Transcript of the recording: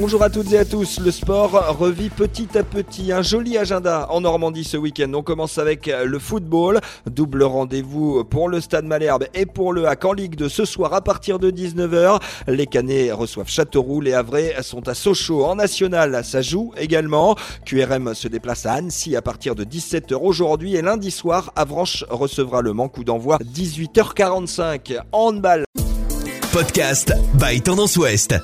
Bonjour à toutes et à tous. Le sport revit petit à petit. Un joli agenda en Normandie ce week-end. On commence avec le football. Double rendez-vous pour le Stade Malherbe et pour le Hack en Ligue de ce soir à partir de 19h. Les Canets reçoivent Châteauroux. Les Havrais sont à Sochaux en national. Ça joue également. QRM se déplace à Annecy à partir de 17h aujourd'hui et lundi soir, Avranches recevra le Mans. Coup d'envoi 18h45. Handball. Podcast by Tendance Ouest.